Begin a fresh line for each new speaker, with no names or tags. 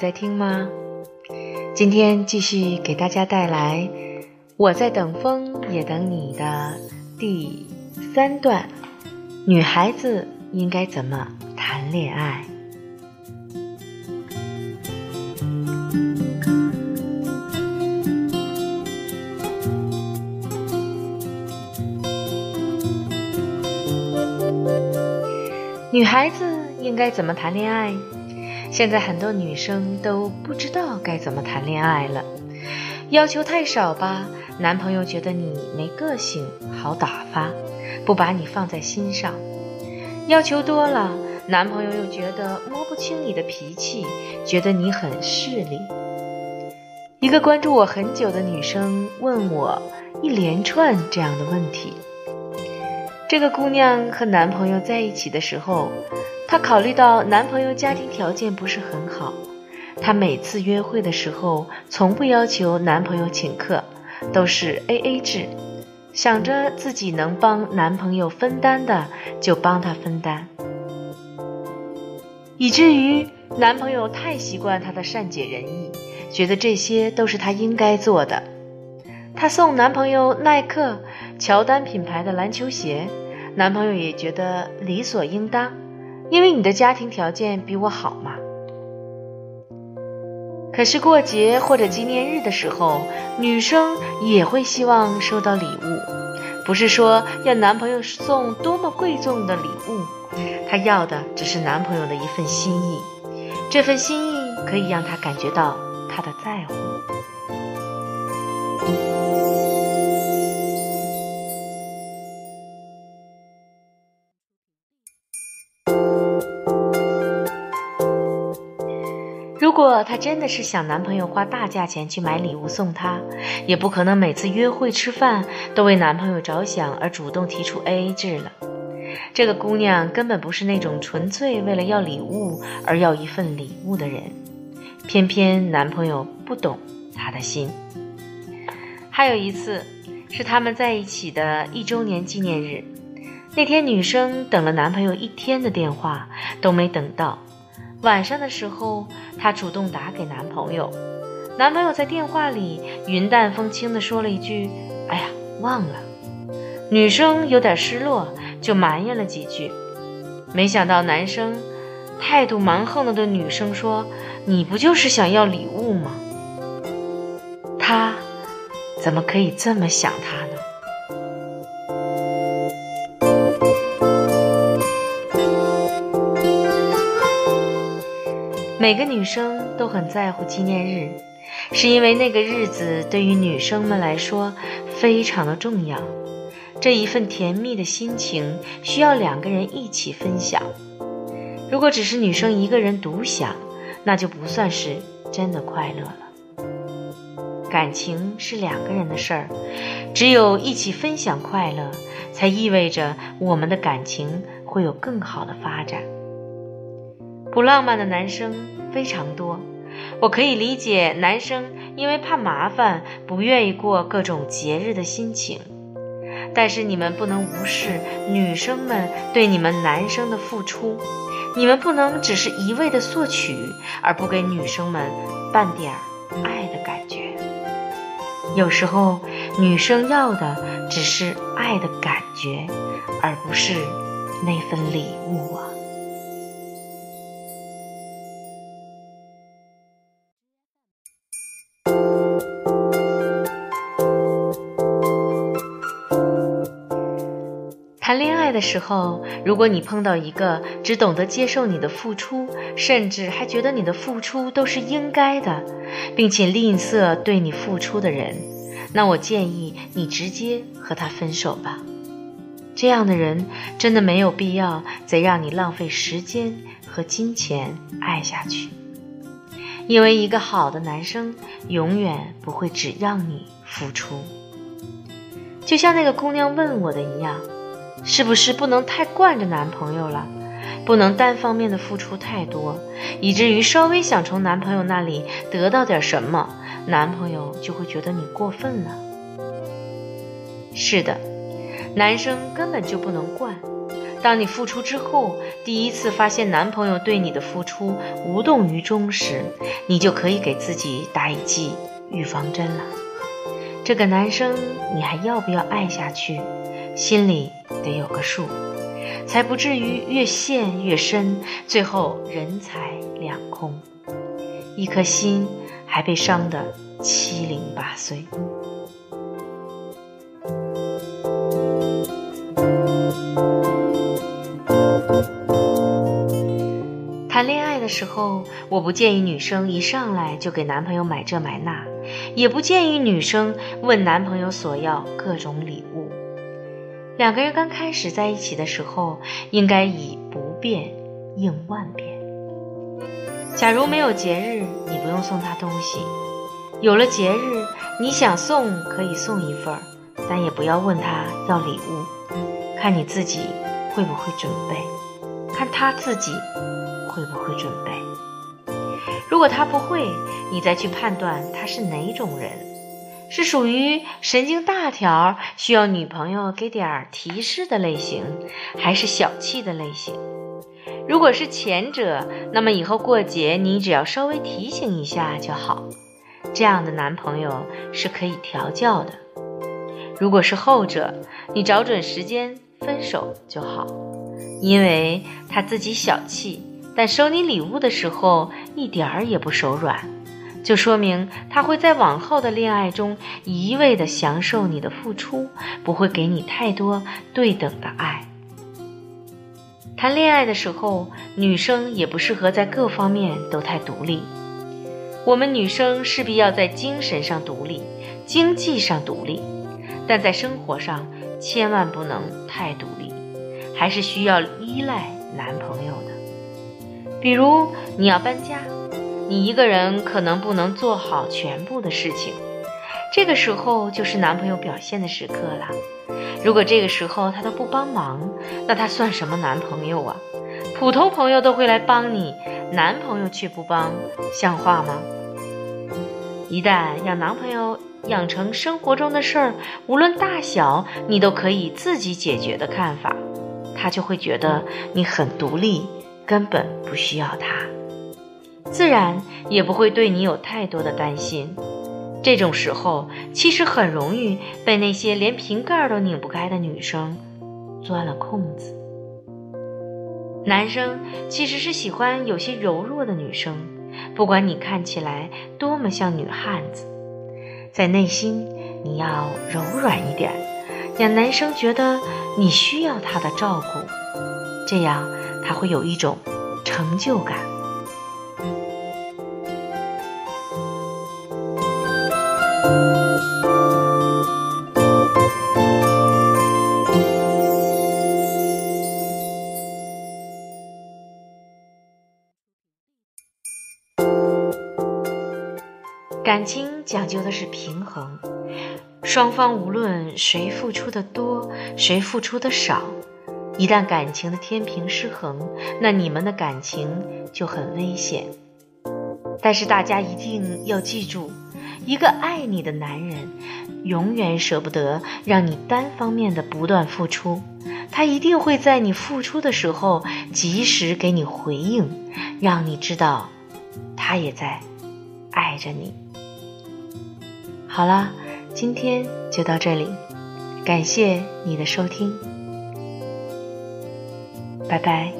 在听吗？今天继续给大家带来《我在等风也等你》的第三段：女孩子应该怎么谈恋爱？女孩子应该怎么谈恋爱？现在很多女生都不知道该怎么谈恋爱了。要求太少吧，男朋友觉得你没个性，好打发，不把你放在心上；要求多了，男朋友又觉得摸不清你的脾气，觉得你很势利。一个关注我很久的女生问我一连串这样的问题。这个姑娘和男朋友在一起的时候，她考虑到男朋友家庭条件不是很好，她每次约会的时候从不要求男朋友请客，都是 A A 制，想着自己能帮男朋友分担的就帮他分担，以至于男朋友太习惯她的善解人意，觉得这些都是他应该做的。她送男朋友耐克、乔丹品牌的篮球鞋。男朋友也觉得理所应当，因为你的家庭条件比我好嘛。可是过节或者纪念日的时候，女生也会希望收到礼物，不是说要男朋友送多么贵重的礼物，她要的只是男朋友的一份心意，这份心意可以让她感觉到他的在乎。果她真的是想男朋友花大价钱去买礼物送她，也不可能每次约会吃饭都为男朋友着想而主动提出 AA 制了。这个姑娘根本不是那种纯粹为了要礼物而要一份礼物的人，偏偏男朋友不懂她的心。还有一次，是他们在一起的一周年纪念日，那天女生等了男朋友一天的电话都没等到。晚上的时候，她主动打给男朋友，男朋友在电话里云淡风轻地说了一句：“哎呀，忘了。”女生有点失落，就埋怨了几句。没想到男生态度蛮横的对女生说：“你不就是想要礼物吗？”他怎么可以这么想他呢？每个女生都很在乎纪念日，是因为那个日子对于女生们来说非常的重要。这一份甜蜜的心情需要两个人一起分享。如果只是女生一个人独享，那就不算是真的快乐了。感情是两个人的事儿，只有一起分享快乐，才意味着我们的感情会有更好的发展。不浪漫的男生非常多，我可以理解男生因为怕麻烦不愿意过各种节日的心情，但是你们不能无视女生们对你们男生的付出，你们不能只是一味的索取，而不给女生们半点爱的感觉。有时候，女生要的只是爱的感觉，而不是那份礼物谈恋爱的时候，如果你碰到一个只懂得接受你的付出，甚至还觉得你的付出都是应该的，并且吝啬对你付出的人，那我建议你直接和他分手吧。这样的人真的没有必要再让你浪费时间和金钱爱下去，因为一个好的男生永远不会只让你付出。就像那个姑娘问我的一样。是不是不能太惯着男朋友了？不能单方面的付出太多，以至于稍微想从男朋友那里得到点什么，男朋友就会觉得你过分了。是的，男生根本就不能惯，当你付出之后，第一次发现男朋友对你的付出无动于衷时，你就可以给自己打一剂预防针了。这个男生你还要不要爱下去？心里得有个数，才不至于越陷越深，最后人财两空，一颗心还被伤得七零八碎。谈恋爱的时候，我不建议女生一上来就给男朋友买这买那，也不建议女生问男朋友索要各种礼物。两个人刚开始在一起的时候，应该以不变应万变。假如没有节日，你不用送他东西；有了节日，你想送可以送一份，但也不要问他要礼物。看你自己会不会准备，看他自己会不会准备。如果他不会，你再去判断他是哪种人。是属于神经大条，需要女朋友给点提示的类型，还是小气的类型？如果是前者，那么以后过节你只要稍微提醒一下就好，这样的男朋友是可以调教的。如果是后者，你找准时间分手就好，因为他自己小气，但收你礼物的时候一点儿也不手软。就说明他会在往后的恋爱中一味的享受你的付出，不会给你太多对等的爱。谈恋爱的时候，女生也不适合在各方面都太独立。我们女生势必要在精神上独立，经济上独立，但在生活上千万不能太独立，还是需要依赖男朋友的。比如你要搬家。你一个人可能不能做好全部的事情，这个时候就是男朋友表现的时刻了。如果这个时候他都不帮忙，那他算什么男朋友啊？普通朋友都会来帮你，男朋友却不帮，像话吗？一旦让男朋友养成生活中的事儿，无论大小，你都可以自己解决的看法，他就会觉得你很独立，根本不需要他。自然也不会对你有太多的担心。这种时候，其实很容易被那些连瓶盖都拧不开的女生钻了空子。男生其实是喜欢有些柔弱的女生，不管你看起来多么像女汉子，在内心你要柔软一点，让男生觉得你需要他的照顾，这样他会有一种成就感。感情讲究的是平衡，双方无论谁付出的多，谁付出的少，一旦感情的天平失衡，那你们的感情就很危险。但是大家一定要记住，一个爱你的男人，永远舍不得让你单方面的不断付出，他一定会在你付出的时候及时给你回应，让你知道，他也在爱着你。好了，今天就到这里，感谢你的收听，拜拜。